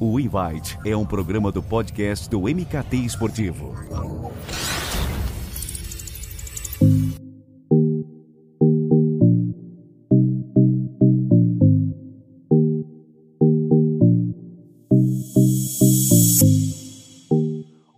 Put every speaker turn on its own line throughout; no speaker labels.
O Invite é um programa do podcast do MKT Esportivo.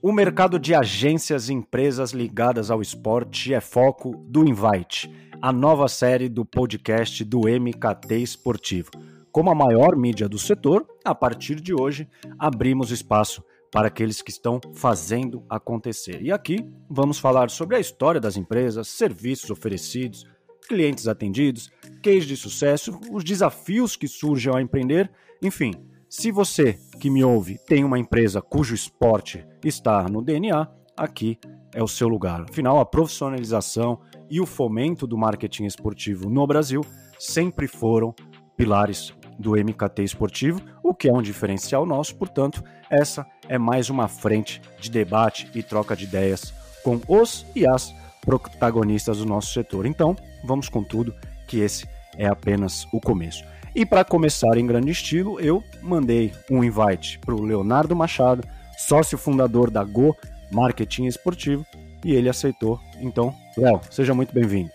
O mercado de agências e empresas ligadas ao esporte é foco do Invite, a nova série do podcast do MKT Esportivo. Como a maior mídia do setor, a partir de hoje abrimos espaço para aqueles que estão fazendo acontecer. E aqui vamos falar sobre a história das empresas, serviços oferecidos, clientes atendidos, case de sucesso, os desafios que surgem ao empreender, enfim. Se você que me ouve tem uma empresa cujo esporte está no DNA, aqui é o seu lugar. Afinal, a profissionalização e o fomento do marketing esportivo no Brasil sempre foram pilares do MKT esportivo, o que é um diferencial nosso, portanto, essa é mais uma frente de debate e troca de ideias com os e as protagonistas do nosso setor. Então, vamos com tudo, que esse é apenas o começo. E para começar em grande estilo, eu mandei um invite para o Leonardo Machado, sócio fundador da Go Marketing Esportivo, e ele aceitou. Então, Léo, seja muito bem-vindo.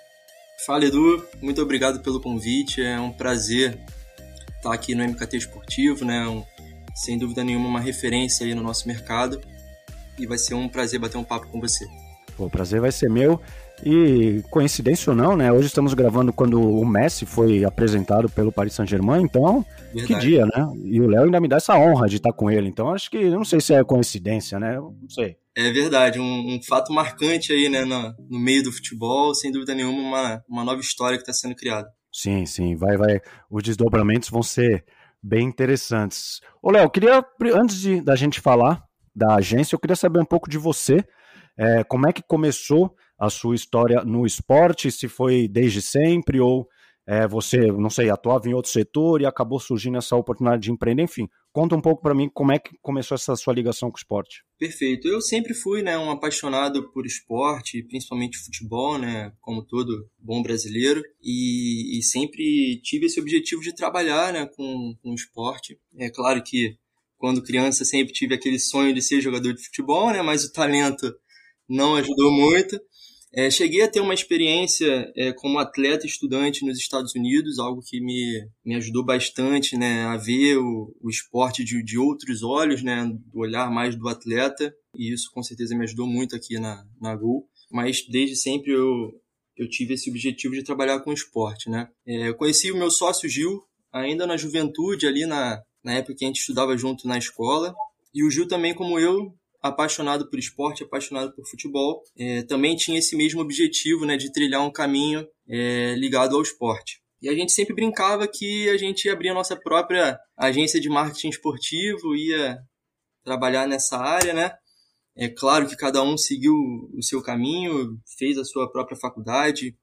Fala Edu, muito obrigado pelo convite. É um prazer estar aqui no MKT Esportivo, né? Um, sem dúvida nenhuma uma referência aí no nosso mercado. E vai ser um prazer bater um papo com você.
o prazer vai ser meu. E coincidência ou não, né? Hoje estamos gravando quando o Messi foi apresentado pelo Paris Saint-Germain, então Verdade. que dia, né? E o Léo ainda me dá essa honra de estar com ele. Então acho que não sei se é coincidência, né? Não sei.
É verdade, um, um fato marcante aí, né, no, no, meio do futebol, sem dúvida nenhuma, uma, uma nova história que está sendo criada.
Sim, sim, vai, vai. Os desdobramentos vão ser bem interessantes. Ô, Léo, queria, antes de, da gente falar da agência, eu queria saber um pouco de você. É, como é que começou a sua história no esporte, se foi desde sempre ou é, você, não sei, atuava em outro setor e acabou surgindo essa oportunidade de empreender, enfim. Conta um pouco para mim como é que começou essa sua ligação com o esporte.
Perfeito. Eu sempre fui, né, um apaixonado por esporte, principalmente futebol, né, como todo bom brasileiro, e, e sempre tive esse objetivo de trabalhar, né, com, com esporte. É claro que quando criança sempre tive aquele sonho de ser jogador de futebol, né, mas o talento não ajudou muito. É, cheguei a ter uma experiência é, como atleta estudante nos Estados Unidos, algo que me, me ajudou bastante né, a ver o, o esporte de, de outros olhos, né, do olhar mais do atleta, e isso com certeza me ajudou muito aqui na, na Gol. Mas desde sempre eu, eu tive esse objetivo de trabalhar com esporte. Né? É, eu conheci o meu sócio Gil ainda na juventude, ali na, na época que a gente estudava junto na escola, e o Gil também, como eu, apaixonado por esporte, apaixonado por futebol, é, também tinha esse mesmo objetivo né, de trilhar um caminho é, ligado ao esporte. E a gente sempre brincava que a gente ia abrir a nossa própria agência de marketing esportivo, ia trabalhar nessa área, né? É claro que cada um seguiu o seu caminho, fez a sua própria faculdade.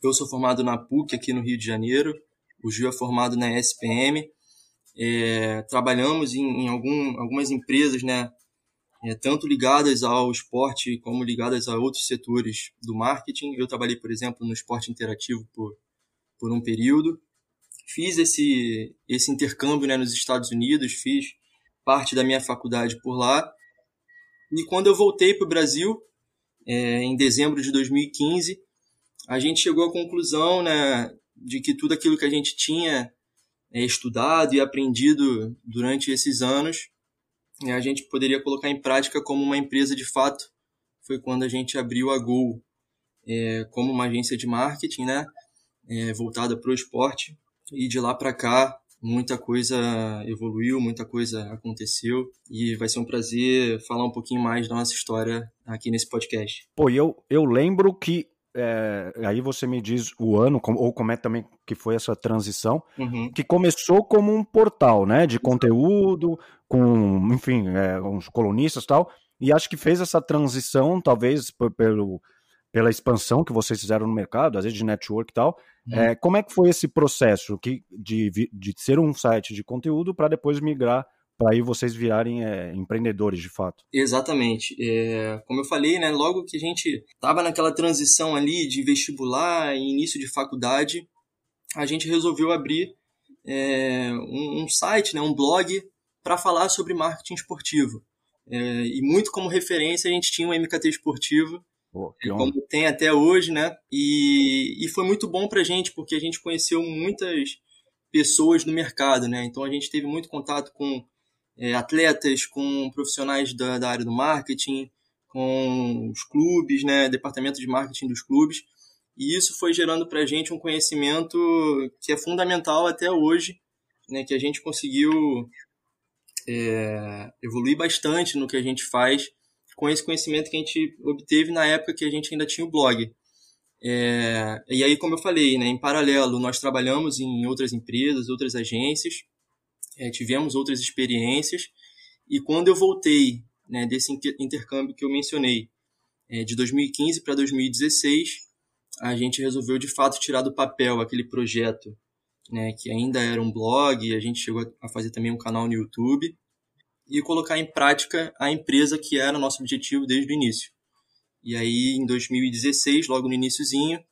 Eu sou formado na PUC aqui no Rio de Janeiro, o Gil é formado na SPM. É, trabalhamos em, em algum, algumas empresas, né? É, tanto ligadas ao esporte como ligadas a outros setores do marketing. Eu trabalhei, por exemplo, no esporte interativo por, por um período. Fiz esse, esse intercâmbio né, nos Estados Unidos, fiz parte da minha faculdade por lá. E quando eu voltei para o Brasil, é, em dezembro de 2015, a gente chegou à conclusão né, de que tudo aquilo que a gente tinha é, estudado e aprendido durante esses anos a gente poderia colocar em prática como uma empresa de fato. Foi quando a gente abriu a Gol é, como uma agência de marketing, né, é, voltada para o esporte. E de lá para cá, muita coisa evoluiu, muita coisa aconteceu e vai ser um prazer falar um pouquinho mais da nossa história aqui nesse podcast.
Pô, eu, eu lembro que é, aí você me diz o ano, ou como é também que foi essa transição, uhum. que começou como um portal, né, de conteúdo, com, enfim, é, uns colunistas e tal, e acho que fez essa transição, talvez pelo, pela expansão que vocês fizeram no mercado, às vezes de network e tal. Uhum. É, como é que foi esse processo que, de, de ser um site de conteúdo para depois migrar para aí vocês virarem é, empreendedores de fato.
Exatamente. É, como eu falei, né, logo que a gente estava naquela transição ali de vestibular e início de faculdade, a gente resolveu abrir é, um, um, site, né, um blog para falar sobre marketing esportivo. É, e muito como referência a gente tinha o MKT esportivo, oh, como tem até hoje, né? E, e foi muito bom para a gente, porque a gente conheceu muitas pessoas no mercado, né? Então a gente teve muito contato com é, atletas, com profissionais da, da área do marketing, com os clubes, né? Departamento de marketing dos clubes. E isso foi gerando para a gente um conhecimento que é fundamental até hoje, né? Que a gente conseguiu é, evoluir bastante no que a gente faz com esse conhecimento que a gente obteve na época que a gente ainda tinha o blog. É, e aí, como eu falei, né, em paralelo, nós trabalhamos em outras empresas, outras agências, é, tivemos outras experiências, e quando eu voltei né, desse intercâmbio que eu mencionei, é, de 2015 para 2016, a gente resolveu de fato tirar do papel aquele projeto né, que ainda era um blog, a gente chegou a fazer também um canal no YouTube e colocar em prática a empresa que era nosso objetivo desde o início. E aí, em 2016, logo no iníciozinho,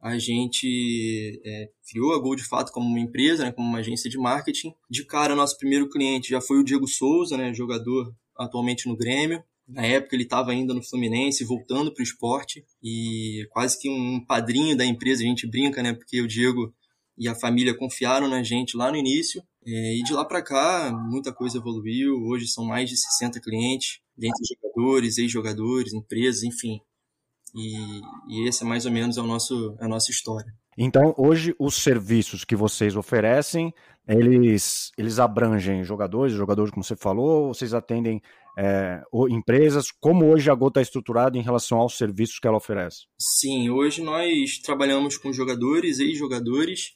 a gente é, criou a Gol de fato como uma empresa, né, como uma agência de marketing. De cara, nosso primeiro cliente já foi o Diego Souza, né, jogador atualmente no Grêmio. Na época ele estava ainda no Fluminense, voltando para o esporte e quase que um padrinho da empresa, a gente brinca, né? Porque o Diego e a família confiaram na gente lá no início. É, e de lá para cá, muita coisa evoluiu. Hoje são mais de 60 clientes, dentre jogadores, ex-jogadores, empresas, enfim. E, e esse é mais ou menos é o nosso, a nossa história.
Então, hoje, os serviços que vocês oferecem, eles, eles abrangem jogadores, jogadores, como você falou, vocês atendem é, empresas? Como hoje a Gol está estruturada em relação aos serviços que ela oferece?
Sim, hoje nós trabalhamos com jogadores, ex-jogadores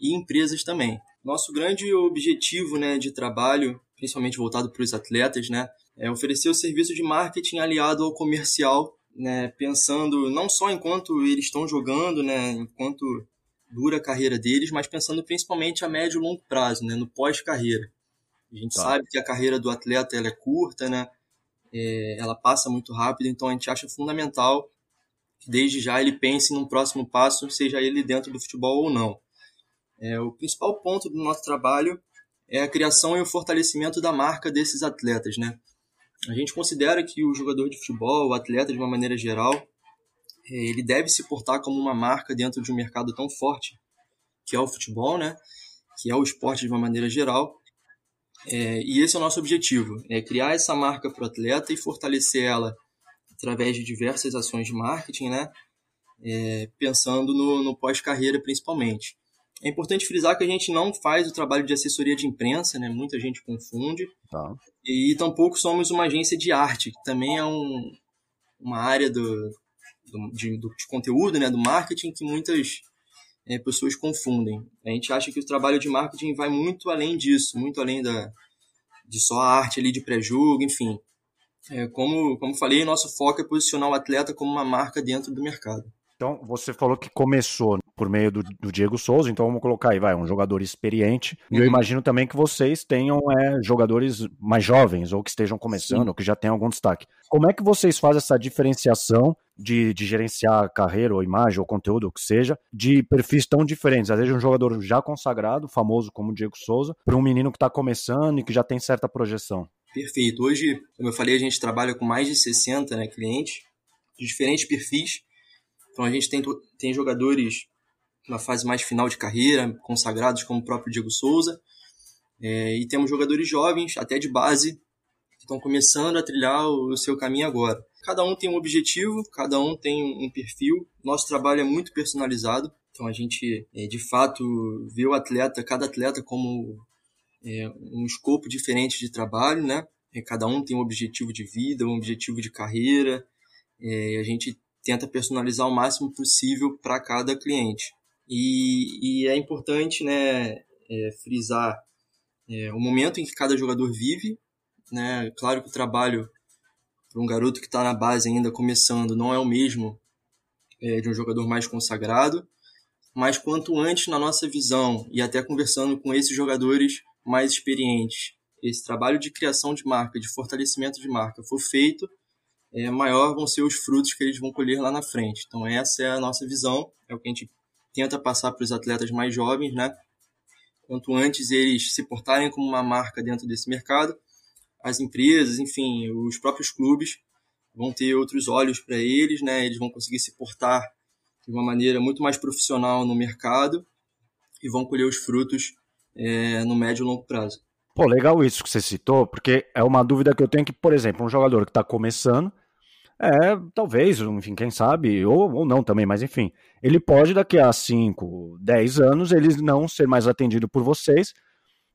e empresas também. Nosso grande objetivo né, de trabalho, principalmente voltado para os atletas, né, é oferecer o serviço de marketing aliado ao comercial, né, pensando não só enquanto eles estão jogando, né, enquanto dura a carreira deles, mas pensando principalmente a médio e longo prazo, né, no pós-carreira. A gente tá. sabe que a carreira do atleta ela é curta, né, é, ela passa muito rápido, então a gente acha fundamental que desde já ele pense num próximo passo, seja ele dentro do futebol ou não. É, o principal ponto do nosso trabalho é a criação e o fortalecimento da marca desses atletas, né? A gente considera que o jogador de futebol, o atleta de uma maneira geral, é, ele deve se portar como uma marca dentro de um mercado tão forte que é o futebol, né? Que é o esporte de uma maneira geral. É, e esse é o nosso objetivo, é criar essa marca para o atleta e fortalecer ela através de diversas ações de marketing, né? É, pensando no, no pós-carreira principalmente. É importante frisar que a gente não faz o trabalho de assessoria de imprensa, né? Muita gente confunde. Tá. E tampouco somos uma agência de arte, que também é um, uma área do, do, de, do, de conteúdo, né? Do marketing que muitas é, pessoas confundem. A gente acha que o trabalho de marketing vai muito além disso, muito além da, de só a arte ali de pré-jogo, enfim. É, como, como falei, nosso foco é posicionar o atleta como uma marca dentro do mercado.
Então, você falou que começou por meio do, do, Diego Souza, então vamos colocar aí, vai, um jogador experiente. E eu uhum. imagino também que vocês tenham é, jogadores mais jovens, ou que estejam começando, Sim. ou que já tenham algum destaque. Como é que vocês fazem essa diferenciação de, de gerenciar carreira, ou imagem, ou conteúdo, o que seja, de perfis tão diferentes? Às vezes um jogador já consagrado, famoso como o Diego Souza, para um menino que está começando e que já tem certa projeção.
Perfeito. Hoje, como eu falei, a gente trabalha com mais de 60 né, clientes, de diferentes perfis então a gente tem, tem jogadores na fase mais final de carreira, consagrados como o próprio Diego Souza, é, e temos jogadores jovens, até de base, que estão começando a trilhar o, seu caminho agora. Cada um tem um objetivo, cada um tem um, perfil. Nosso trabalho é muito personalizado, então a gente é, de fato vê o atleta, cada atleta como é, um escopo diferente de trabalho, né? É, cada um tem um objetivo de vida, um objetivo de carreira. É, a gente tenta personalizar o máximo possível para cada cliente. E, e, é importante né, é, frisar é, o momento em que cada jogador vive. Né? Claro que o trabalho para um garoto que está na base ainda começando não é o mesmo é, de um jogador mais consagrado, mas quanto antes, na nossa visão, e até conversando com esses jogadores mais experientes, esse trabalho de criação de marca, de fortalecimento de marca for feito, é, maior vão ser os frutos que eles vão colher lá na frente. Então essa é a nossa visão, é o que a gente tenta passar para os atletas mais jovens, né? quanto antes eles se portarem como uma marca dentro desse mercado, as empresas, enfim, os próprios clubes vão ter outros olhos para eles, né? Eles vão conseguir se portar de uma maneira muito mais profissional no mercado e vão colher os frutos é, no médio e longo prazo.
Pô, legal isso que você citou, porque é uma dúvida que eu tenho que, por exemplo, um jogador que está começando, é, talvez, enfim, quem sabe, ou, ou não também, mas enfim, ele pode daqui a 5, 10 anos, ele não ser mais atendido por vocês,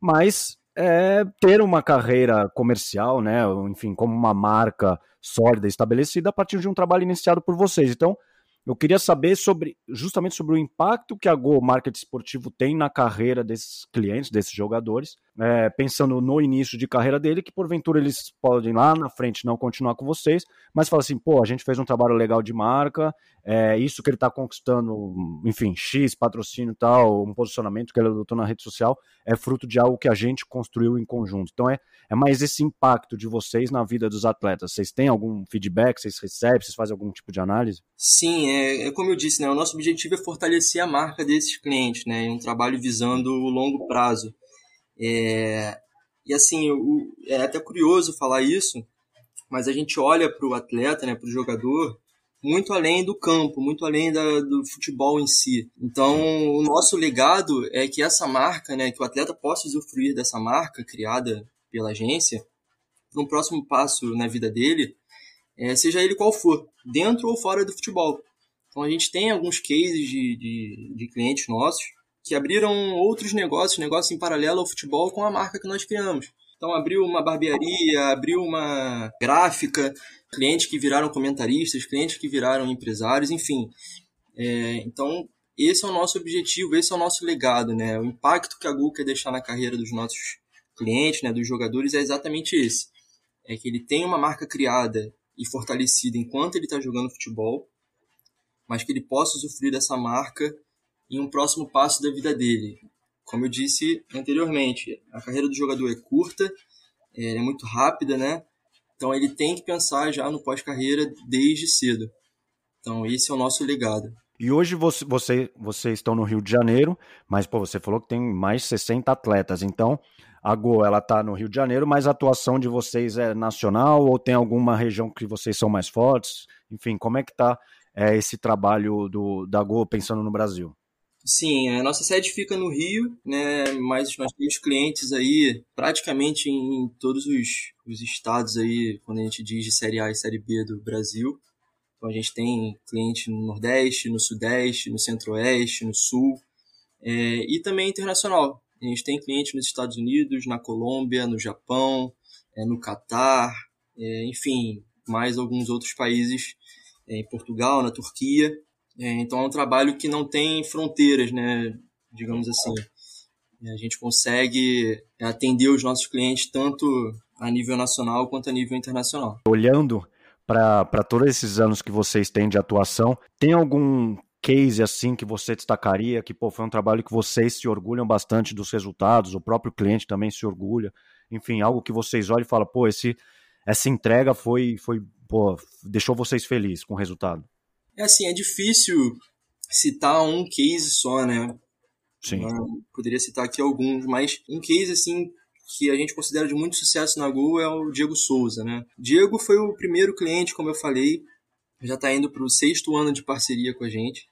mas é, ter uma carreira comercial, né, enfim, como uma marca sólida, estabelecida a partir de um trabalho iniciado por vocês. Então, eu queria saber sobre justamente sobre o impacto que a Go Market Esportivo tem na carreira desses clientes, desses jogadores, é, pensando no início de carreira dele, que porventura eles podem lá na frente não continuar com vocês, mas fala assim, pô, a gente fez um trabalho legal de marca, é, isso que ele está conquistando, enfim, X, patrocínio e tal, um posicionamento que ele adotou na rede social, é fruto de algo que a gente construiu em conjunto. Então é, é mais esse impacto de vocês na vida dos atletas. Vocês têm algum feedback, vocês recebem, vocês fazem algum tipo de análise?
Sim, é, é como eu disse, né, o nosso objetivo é fortalecer a marca desses clientes, né, em um trabalho visando o longo prazo. É, e assim, o, é até curioso falar isso, mas a gente olha para o atleta, né, para o jogador, muito além do campo, muito além da, do futebol em si. Então, o nosso legado é que essa marca, né, que o atleta possa usufruir dessa marca criada pela agência, no próximo passo na vida dele, é, seja ele qual for, dentro ou fora do futebol. Então, a gente tem alguns cases de, de, de clientes nossos que abriram outros negócios, negócios em paralelo ao futebol com a marca que nós criamos. Então abriu uma barbearia, abriu uma gráfica, clientes que viraram comentaristas, clientes que viraram empresários, enfim. É, então esse é o nosso objetivo, esse é o nosso legado, né? O impacto que a Google quer deixar na carreira dos nossos clientes, né, dos jogadores, é exatamente esse. É que ele tem uma marca criada e fortalecida enquanto ele está jogando futebol, mas que ele possa usufruir dessa marca em um próximo passo da vida dele. Como eu disse anteriormente, a carreira do jogador é curta, é muito rápida, né? Então ele tem que pensar já no pós-carreira desde cedo. Então esse é o nosso legado.
E hoje você, você, vocês estão no Rio de Janeiro, mas pô, você falou que tem mais de 60 atletas. Então a Go ela está no Rio de Janeiro, mas a atuação de vocês é nacional ou tem alguma região que vocês são mais fortes? Enfim, como é que está é, esse trabalho do, da Go pensando no Brasil?
Sim, a nossa sede fica no Rio, né? Mas nós temos clientes aí praticamente em todos os, os estados aí, quando a gente diz de Série A e Série B do Brasil. Então a gente tem cliente no Nordeste, no Sudeste, no Centro-Oeste, no Sul é, e também internacional. A gente tem cliente nos Estados Unidos, na Colômbia, no Japão, é, no Catar, é, enfim, mais alguns outros países, é, em Portugal, na Turquia. É, então é um trabalho que não tem fronteiras, né? Digamos assim. A gente consegue atender os nossos clientes tanto a nível nacional quanto a nível internacional.
Olhando para todos esses anos que vocês têm de atuação, tem algum case assim que você destacaria que pô, foi um trabalho que vocês se orgulham bastante dos resultados, o próprio cliente também se orgulha, enfim, algo que vocês olham e falam, pô, esse, essa entrega foi, foi pô, deixou vocês felizes com o resultado?
É assim, é difícil citar um case só, né?
Sim.
Eu poderia citar aqui alguns, mas um case assim que a gente considera de muito sucesso na Gol é o Diego Souza, né? Diego foi o primeiro cliente, como eu falei, já está indo para o sexto ano de parceria com a gente.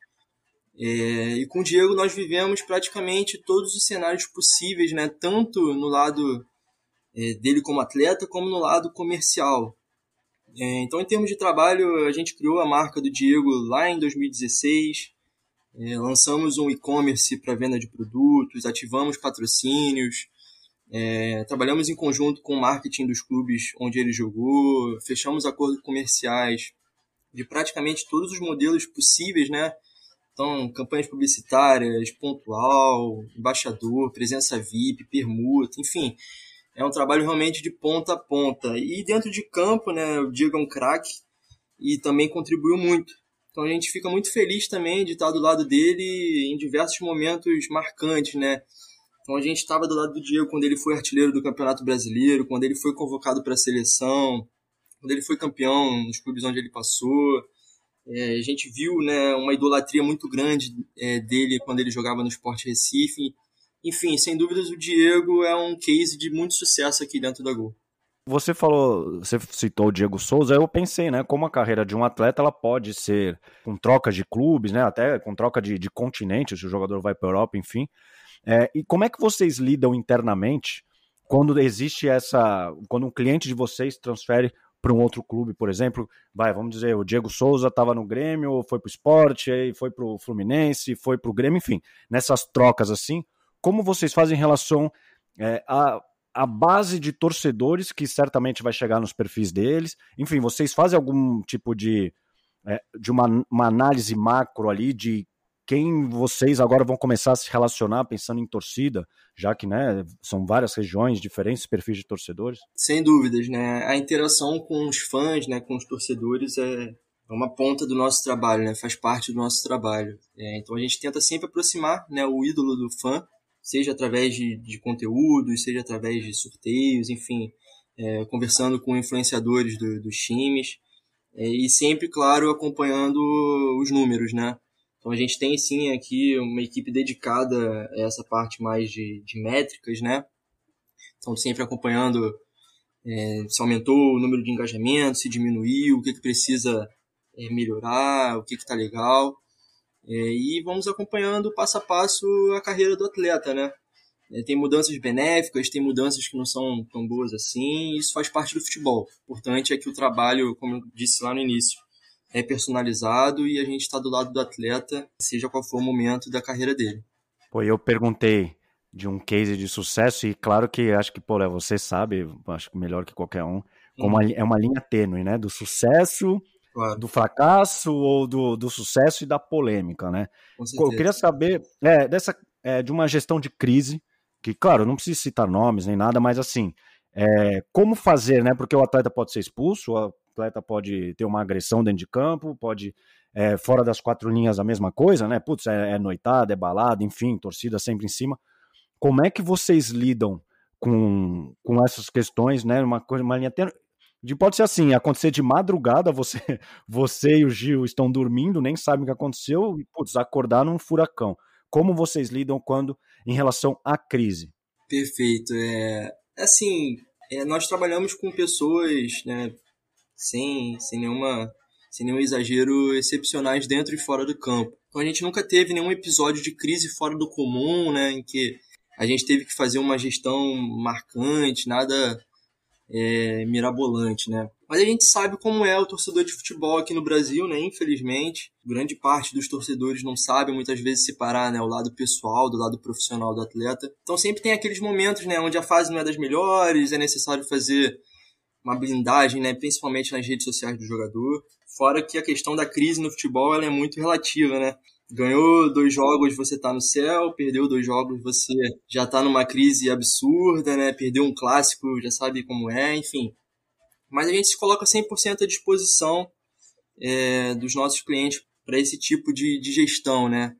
É, e com o Diego nós vivemos praticamente todos os cenários possíveis, né? Tanto no lado é, dele como atleta, como no lado comercial. É, então, em termos de trabalho, a gente criou a marca do Diego lá em 2016, é, lançamos um e-commerce para venda de produtos, ativamos patrocínios, é, trabalhamos em conjunto com o marketing dos clubes onde ele jogou, fechamos acordos comerciais de praticamente todos os modelos possíveis, né? Então, campanhas publicitárias, pontual, embaixador, presença VIP, permuta, enfim é um trabalho realmente de ponta a ponta. E dentro de campo, né, o Diego é um craque e também contribuiu muito. Então a gente fica muito feliz também de estar do lado dele em diversos momentos marcantes, né? Então a gente estava do lado do Diego quando ele foi artilheiro do Campeonato Brasileiro, quando ele foi convocado para a seleção, quando ele foi campeão nos clubes onde ele passou. É, a gente viu né, uma idolatria muito grande é, dele quando ele jogava no Sport Recife Enfim, sem dúvidas o Diego é um case de muito sucesso aqui dentro da Gol.
Você falou, você citou o Diego Souza, eu pensei, né, como a carreira de um atleta ela pode ser com troca de clubes, né, até com troca de, de continente, se o jogador vai para a Europa, enfim. É, e como é que vocês lidam internamente quando existe essa, quando um cliente de vocês transfere para um outro clube, por exemplo, vai, vamos dizer, o Diego Souza estava no Grêmio, foi para o esporte, aí foi para o Fluminense, foi para o Grêmio, enfim, nessas trocas assim, como vocês fazem em relação é, a a base de torcedores que certamente vai chegar nos perfis deles. Enfim, vocês fazem algum tipo de, é, de uma, uma análise macro ali de quem vocês agora vão começar a se relacionar pensando em torcida, já que né, são várias regiões, diferentes perfis de torcedores?
Sem dúvidas, né? A interação com os fãs, né, com os torcedores é uma ponta do nosso trabalho, né? Faz parte do nosso trabalho. É, então a gente tenta sempre aproximar, né, o ídolo do fã seja através de, de conteúdos, seja através de sorteios, enfim, é, conversando com influenciadores do, dos times é, e sempre, claro, acompanhando os números, né? Então a gente tem sim aqui uma equipe dedicada a essa parte mais de, de métricas, né? Então sempre acompanhando é, se aumentou o número de engajamentos, se diminuiu, o que, que precisa é, melhorar, o que está legal. É, e vamos acompanhando passo a passo a carreira do atleta, né? É, tem mudanças benéficas, tem mudanças que não são tão boas assim, isso faz parte do futebol. O importante é que o trabalho, como eu disse lá no início, é personalizado e a gente está do lado do atleta, seja qual for o momento da carreira dele.
Pô, eu perguntei de um case de sucesso e claro que acho que, pô, você sabe, acho que melhor que qualquer um, como hum. é uma linha tênue, né? Do sucesso Claro. do fracasso ou do, do sucesso e da polêmica, né? Eu queria saber é, dessa, é, de uma gestão de crise, que, claro, não preciso citar nomes nem nada, mas assim, é, como fazer, né? Porque o atleta pode ser expulso, o atleta pode ter uma agressão dentro de campo, pode, é, fora das quatro linhas, a mesma coisa, né? Putz, é, é noitada, é balada, enfim, torcida sempre em cima. Como é que vocês lidam com, com essas questões, né? Uma coisa, uma linha tênue de pode ser assim, acontecer de madrugada, você, você e o Gil estão dormindo, nem sabem o que aconteceu, e putz, acordar num furacão. Como vocês lidam quando em relação à crise?
Perfeito. É, assim, é, nós trabalhamos com pessoas, né, sem, sem nenhuma sem nenhum exagero excepcionais dentro e fora do campo. Então a gente nunca teve nenhum episódio de crise fora do comum, né, em que a gente teve que fazer uma gestão marcante, nada é, mirabolante, né? Mas a gente sabe como é o torcedor de futebol aqui no Brasil, né? Infelizmente, grande parte dos torcedores não sabe muitas vezes separar, né, o lado pessoal do lado profissional do atleta. Então sempre tem aqueles momentos, né, onde a fase não é das melhores, é necessário fazer uma blindagem, né, principalmente nas redes sociais do jogador. Fora que a questão da crise no futebol ela é muito relativa, né? Ganhou dois jogos, você tá no céu, perdeu dois jogos, você já tá numa crise absurda, né? Perdeu um clássico, já sabe como é, enfim. Mas a gente se coloca 100% à disposição é, dos nossos clientes para esse tipo de, de gestão, né?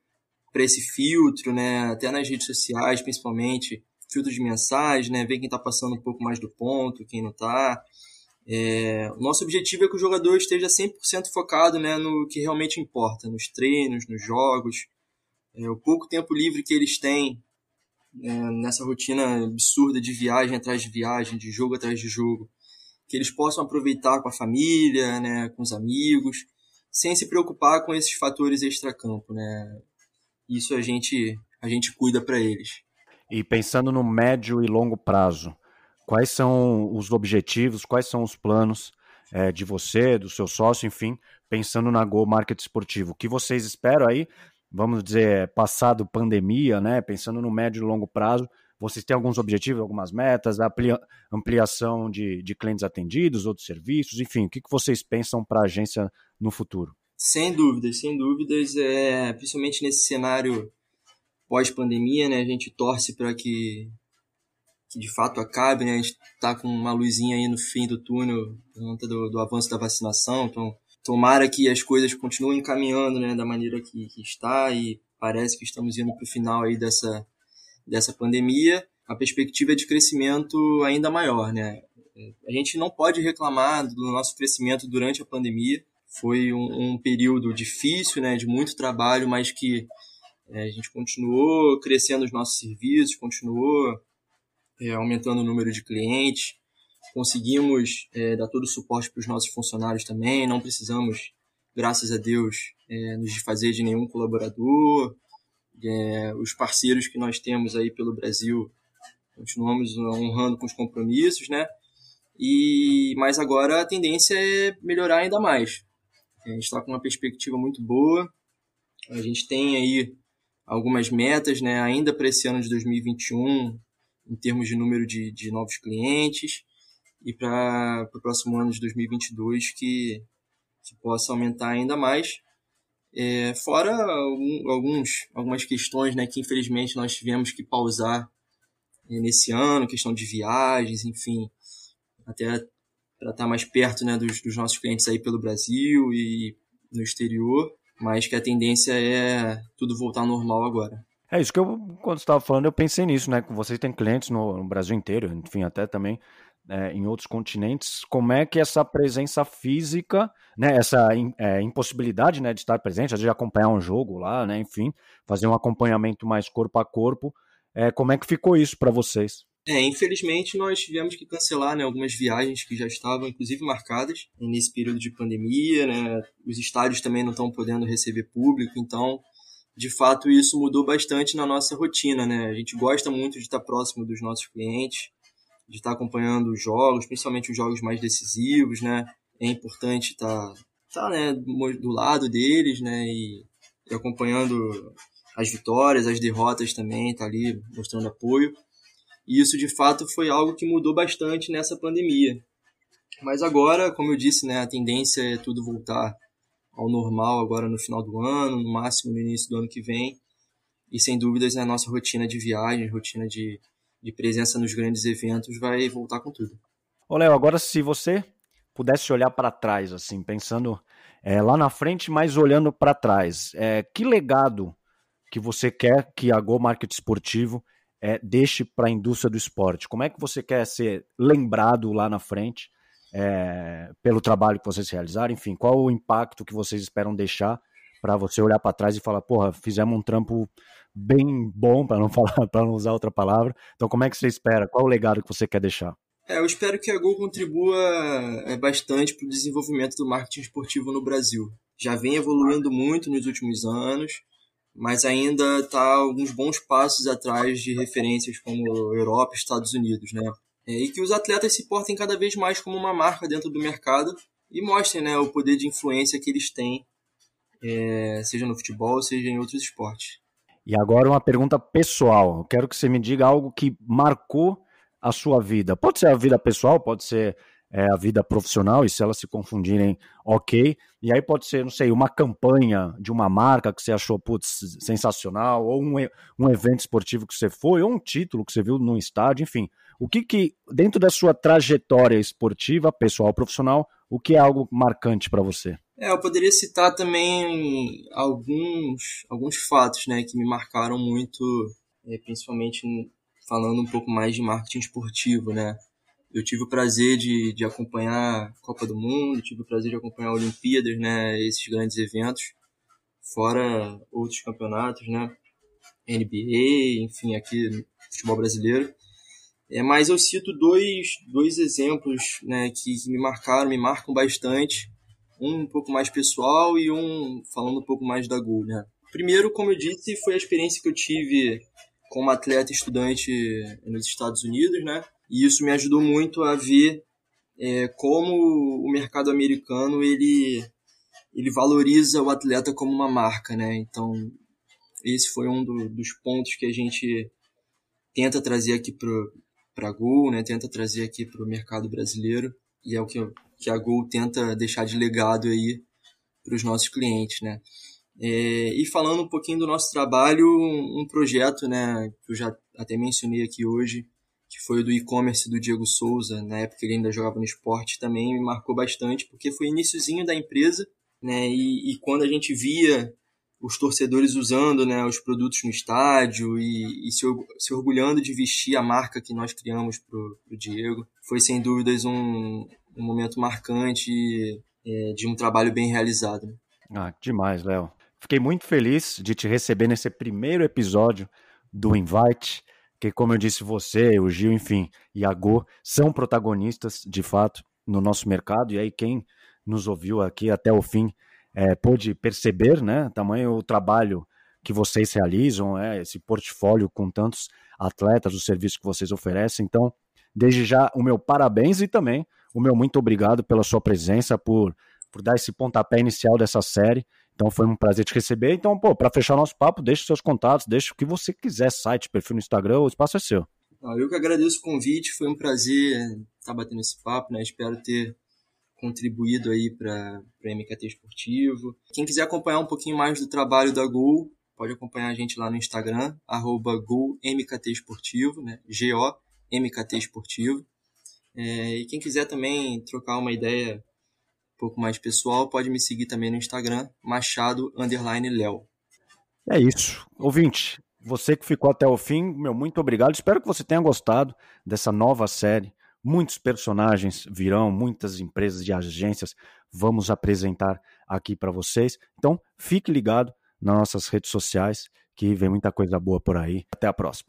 Para esse filtro, né? Até nas redes sociais, principalmente, filtro de mensagem, né? Ver quem está passando um pouco mais do ponto, quem não está. É, o nosso objetivo é que o jogador esteja 100% focado né, no que realmente importa, nos treinos, nos jogos, é, o pouco tempo livre que eles têm é, nessa rotina absurda de viagem atrás de viagem, de jogo atrás de jogo, que eles possam aproveitar com a família, né, com os amigos, sem se preocupar com esses fatores extracampo, né? Isso a gente a gente cuida para eles.
E pensando no médio e longo prazo, Quais são os objetivos, quais são os planos é, de você, do seu sócio, enfim, pensando na Go Market Esportivo? O que vocês esperam aí, vamos dizer, passado pandemia, né? Pensando no médio e longo prazo, vocês têm alguns objetivos, algumas metas, ampliação de, de clientes atendidos, outros serviços, enfim, o que, que vocês pensam para a agência no futuro?
Sem dúvidas, sem dúvidas, é, principalmente nesse cenário pós-pandemia, né, a gente torce para que que de fato acabe, né? A gente está com uma luzinha aí no fim do túnel por conta do, do, avanço da vacinação, então tomara que as coisas continuem caminhando, né, da maneira que, que está e parece que estamos indo para o final aí dessa, dessa pandemia. A perspectiva é de crescimento ainda maior, né? A gente não pode reclamar do nosso crescimento durante a pandemia. Foi um, um período difícil, né, de muito trabalho, mas que É, a gente continuou crescendo os nossos serviços, continuou é, aumentando o número de clientes, conseguimos é, dar todo o suporte para os nossos funcionários também, não precisamos, graças a Deus, é, nos desfazer de nenhum colaborador, é, os parceiros que nós temos aí pelo Brasil, continuamos honrando com os compromissos, né? E mas agora a tendência é melhorar ainda mais. A gente está com uma perspectiva muito boa. A gente tem aí algumas metas, né? Ainda para esse ano de 2021, em termos de número de, de novos clientes e para o próximo ano de 2022 que, que possa aumentar ainda mais. É, fora alguns, algumas questões né, que infelizmente nós tivemos que pausar é, nesse ano, questão de viagens, enfim, até para estar tá mais perto né, dos, dos nossos clientes aí pelo Brasil e no exterior, mas que a tendência é tudo voltar ao normal agora.
É isso que eu, quando estava falando, eu pensei nisso, né? Vocês têm clientes no, no Brasil inteiro, enfim, até também é, em outros continentes. Como é que essa presença física, né? Essa é, impossibilidade, né, de estar presente, de acompanhar um jogo lá, né? Enfim, fazer um acompanhamento mais corpo a corpo. É, como é que ficou isso para vocês?
É, infelizmente nós tivemos que cancelar né, algumas viagens que já estavam, inclusive, marcadas nesse período de pandemia, né? Os estádios também não estão podendo receber público, então de fato isso mudou bastante na nossa rotina, né? A gente gosta muito de estar próximo dos nossos clientes, de estar acompanhando os jogos, principalmente os jogos mais decisivos, né? É importante estar, estar né, do lado deles, né? E, e acompanhando as vitórias, as derrotas também, estar ali mostrando apoio. E isso de fato foi algo que mudou bastante nessa pandemia. Mas agora, como eu disse, né, a tendência é tudo voltar ao normal agora no final do ano, no máximo no início do ano que vem. E sem dúvidas a nossa rotina de viagem, rotina de, de presença nos grandes eventos vai voltar com tudo.
Ô Léo, agora se você pudesse olhar para trás, assim, pensando é, lá na frente, mas olhando para trás, é, que legado que você quer que a Go Market Esportivo é, deixe para a indústria do esporte? Como é que você quer ser lembrado lá na frente? É, pelo trabalho que vocês realizaram? Enfim, qual o impacto que vocês esperam deixar para você olhar para trás e falar, porra, fizemos um trampo bem bom, para não falar, para não usar outra palavra. Então, como é que você espera? Qual o legado que você quer deixar?
É, eu espero que a Gol contribua é, bastante para o desenvolvimento do marketing esportivo no Brasil. Já vem evoluindo muito nos últimos anos, mas ainda está alguns bons passos atrás de referências como Europa e Estados Unidos, né? É, e que os atletas se portem cada vez mais como uma marca dentro do mercado e mostrem né, o poder de influência que eles têm, é, seja no futebol, seja em outros esportes.
E agora uma pergunta pessoal. Quero que você me diga algo que marcou a sua vida. Pode ser a vida pessoal, pode ser é, a vida profissional, e se elas se confundirem, ok. E aí pode ser, não sei, uma campanha de uma marca que você achou, putz, sensacional, ou um, um evento esportivo que você foi, ou um título que você viu no estádio, enfim. O que que, dentro da sua trajetória esportiva, pessoal, profissional, o que é algo marcante para você?
É, eu poderia citar também alguns, alguns fatos né, que me marcaram muito, é, principalmente falando um pouco mais de marketing esportivo. Né? Eu tive o prazer de, de acompanhar a Copa do Mundo, tive o prazer de acompanhar Olimpíadas, né, esses grandes eventos, fora outros campeonatos, né, NBA, enfim, aqui no futebol brasileiro. É, mas eu cito dois, dois exemplos né, que, que, me marcaram, me marcam bastante. Um um pouco mais pessoal e um falando um pouco mais da Gol. Né? Primeiro, como eu disse, foi a experiência que eu tive como atleta estudante nos Estados Unidos, né? E isso me ajudou muito a ver é, como o mercado americano ele ele valoriza o atleta como uma marca, né? Então esse foi um do, dos pontos que a gente tenta trazer aqui para a Gol, né? Tenta trazer aqui para o mercado brasileiro e é o que, que a Gol tenta deixar de legado aí para os nossos clientes, né? É, e falando um pouquinho do nosso trabalho, um projeto, né, que eu já até mencionei aqui hoje, que foi o do e-commerce do Diego Souza, na época ele ainda jogava no esporte, também me marcou bastante, porque foi iníciozinho da empresa, né, e, e quando a gente via os torcedores usando né, os produtos no estádio e, e se, se, orgulhando de vestir a marca que nós criamos para o Diego. Foi sem dúvidas um, um momento marcante é, de um trabalho bem realizado.
Ah, demais, Léo. Fiquei muito feliz de te receber nesse primeiro episódio do Invite, que, como eu disse, você, o Gil, enfim, e a Go são protagonistas, de fato, no nosso mercado. E aí, quem nos ouviu aqui até o fim é, pôde perceber, né, tamanho o trabalho que vocês realizam, é, esse portfólio com tantos atletas, os serviços que vocês oferecem. Então, desde já, o meu parabéns e também o meu muito obrigado pela sua presença, por, por dar esse pontapé inicial dessa série. Então, foi um prazer te receber. Então, pô, para fechar nosso papo, deixe seus contatos, deixe o que você quiser, site, perfil no Instagram, o espaço é seu.
Eu que agradeço o convite, foi um prazer estar batendo esse papo, né? Espero ter contribuído aí para o MKT Esportivo. Quem quiser acompanhar um pouquinho mais do trabalho da Gol, pode acompanhar a gente lá no Instagram, arroba GolMKT Esportivo, né? G-O-MKT Esportivo. É, e quem quiser também trocar uma ideia pouco mais pessoal, pode me seguir também no Instagram, Machado Underline Léo.
É isso. Ouvinte, você que ficou até o fim, meu muito obrigado. Espero que você tenha gostado dessa nova série. Muitos personagens virão, muitas empresas e agências vamos apresentar aqui para vocês. Então, fique ligado nas nossas redes sociais, que vem muita coisa boa por aí. Até a próxima.